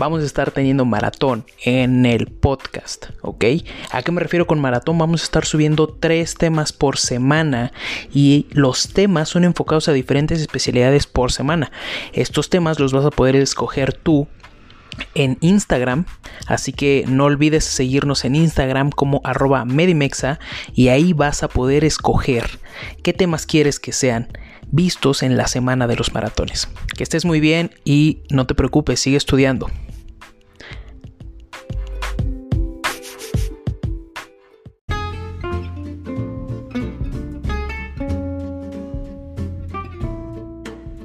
vamos a estar teniendo maratón en el podcast, ¿ok? ¿A qué me refiero con maratón? Vamos a estar subiendo tres temas por semana y los temas son enfocados a diferentes especialidades por semana. Estos temas los vas a poder escoger tú en Instagram, así que no olvides seguirnos en Instagram como arroba medimexa y ahí vas a poder escoger qué temas quieres que sean vistos en la semana de los maratones. Que estés muy bien y no te preocupes, sigue estudiando.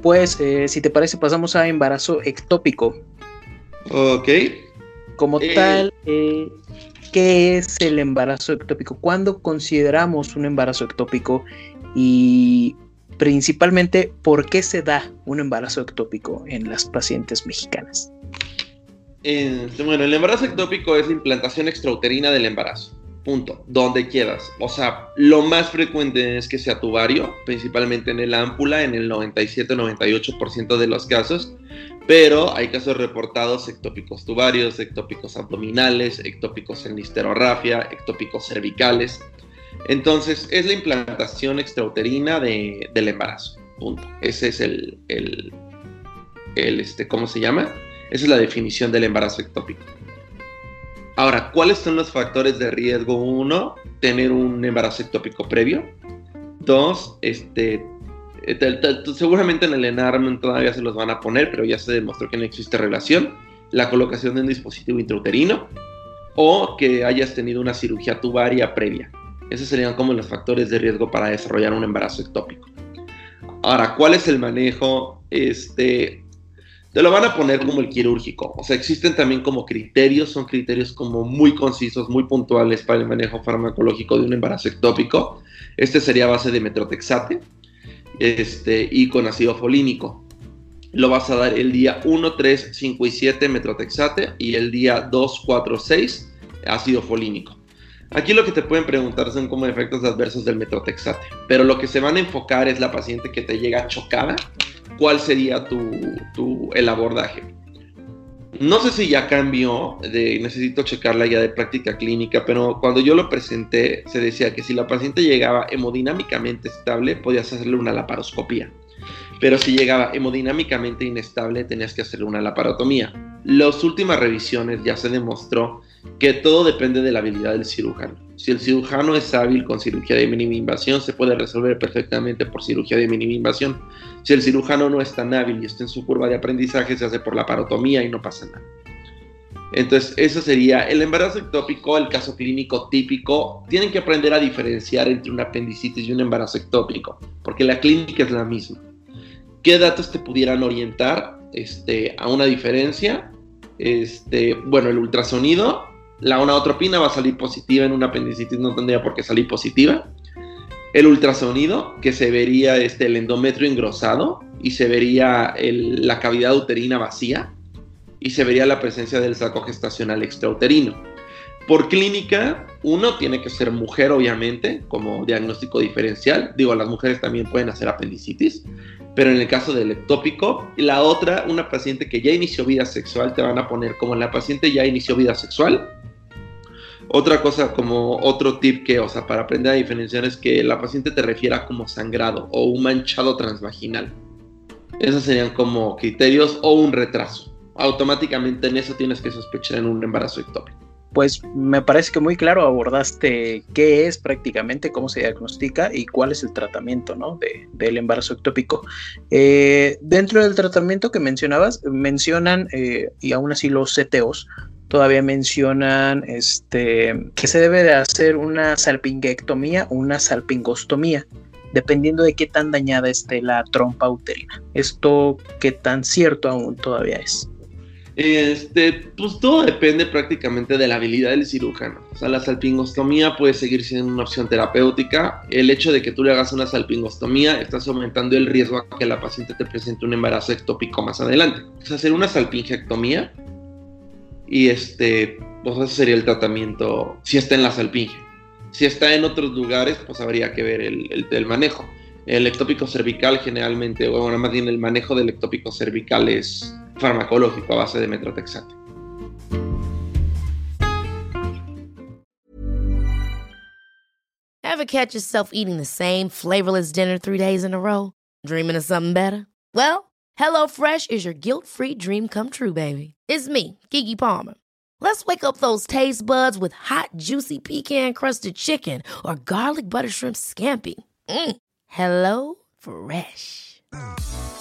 Pues, eh, si te parece, pasamos a embarazo ectópico. Ok. Como Eh, tal, eh, ¿qué es el embarazo ectópico? ¿Cuándo consideramos un embarazo ectópico? Y principalmente, ¿por qué se da un embarazo ectópico en las pacientes mexicanas? Eh, bueno, el embarazo ectópico es la implantación extrauterina del embarazo. Punto. Donde quieras. O sea, lo más frecuente es que sea tubario, principalmente en el ámpula, en el 97-98% de los casos. Pero hay casos reportados ectópicos tubarios, ectópicos abdominales, ectópicos en listerorrafia, ectópicos cervicales. Entonces, es la implantación extrauterina de- del embarazo. Punto. Ese es el, el, el, este, ¿cómo se llama? Esa es la definición del embarazo ectópico. Ahora, ¿cuáles son los factores de riesgo? Uno, tener un embarazo ectópico previo. Dos, este, eh, te- te- seguramente en el ENARM todavía se los van a poner, pero ya se demostró que no existe relación. La colocación de un dispositivo intrauterino o que hayas tenido una cirugía tubaria previa. Esos serían como los factores de riesgo para desarrollar un embarazo ectópico. Ahora, ¿cuál es el manejo? Este, te lo van a poner como el quirúrgico. O sea, existen también como criterios, son criterios como muy concisos, muy puntuales para el manejo farmacológico de un embarazo ectópico. Este sería a base de metrotexate este, y con ácido folínico. Lo vas a dar el día 1, 3, 5 y 7 metrotexate y el día 2, 4, 6 ácido folínico. Aquí lo que te pueden preguntar son como efectos adversos del metrotexate, pero lo que se van a enfocar es la paciente que te llega chocada, cuál sería tu, tu- el abordaje. No sé si ya cambió, de, necesito checar la guía de práctica clínica, pero cuando yo lo presenté se decía que si la paciente llegaba hemodinámicamente estable, podías hacerle una laparoscopía. Pero si llegaba hemodinámicamente inestable, tenías que hacerle una laparotomía. Las últimas revisiones ya se demostró que todo depende de la habilidad del cirujano. Si el cirujano es hábil con cirugía de mínima invasión, se puede resolver perfectamente por cirugía de mínima invasión. Si el cirujano no es tan hábil y está en su curva de aprendizaje, se hace por la parotomía y no pasa nada. Entonces, eso sería el embarazo ectópico, el caso clínico típico. Tienen que aprender a diferenciar entre una apendicitis y un embarazo ectópico, porque la clínica es la misma. ¿Qué datos te pudieran orientar este, a una diferencia? Este, bueno, el ultrasonido, la onadotropina va a salir positiva en una apendicitis, no tendría por qué salir positiva. El ultrasonido, que se vería este, el endometrio engrosado y se vería la cavidad uterina vacía y se vería la presencia del saco gestacional extrauterino. Por clínica, uno tiene que ser mujer, obviamente, como diagnóstico diferencial. Digo, las mujeres también pueden hacer apendicitis, pero en el caso del ectópico, la otra, una paciente que ya inició vida sexual, te van a poner como la paciente ya inició vida sexual. Otra cosa, como otro tip que, o sea, para aprender a diferenciar es que la paciente te refiera como sangrado o un manchado transvaginal. Esos serían como criterios o un retraso automáticamente en eso tienes que sospechar en un embarazo ectópico. Pues me parece que muy claro abordaste qué es prácticamente, cómo se diagnostica y cuál es el tratamiento ¿no? de, del embarazo ectópico. Eh, dentro del tratamiento que mencionabas, mencionan, eh, y aún así los CTOs, todavía mencionan este, que se debe de hacer una salpingectomía o una salpingostomía dependiendo de qué tan dañada esté la trompa uterina. Esto qué tan cierto aún todavía es. Este, pues todo depende prácticamente de la habilidad del cirujano. O sea, la salpingostomía puede seguir siendo una opción terapéutica. El hecho de que tú le hagas una salpingostomía, estás aumentando el riesgo a que la paciente te presente un embarazo ectópico más adelante. O sea, hacer una salpingectomía y este, pues ese sería el tratamiento si está en la salpinge. Si está en otros lugares, pues habría que ver el, el manejo. El ectópico cervical generalmente, o bueno, más bien el manejo del ectópico cervical es farmacológico a base de metrotexate. Ever catch yourself eating the same flavorless dinner three days in a row? Dreaming of something better? Well, HelloFresh is your guilt-free dream come true, baby. It's me, Kiki Palmer. Let's wake up those taste buds with hot, juicy pecan-crusted chicken or garlic butter shrimp scampi. Mm. Hello Fresh.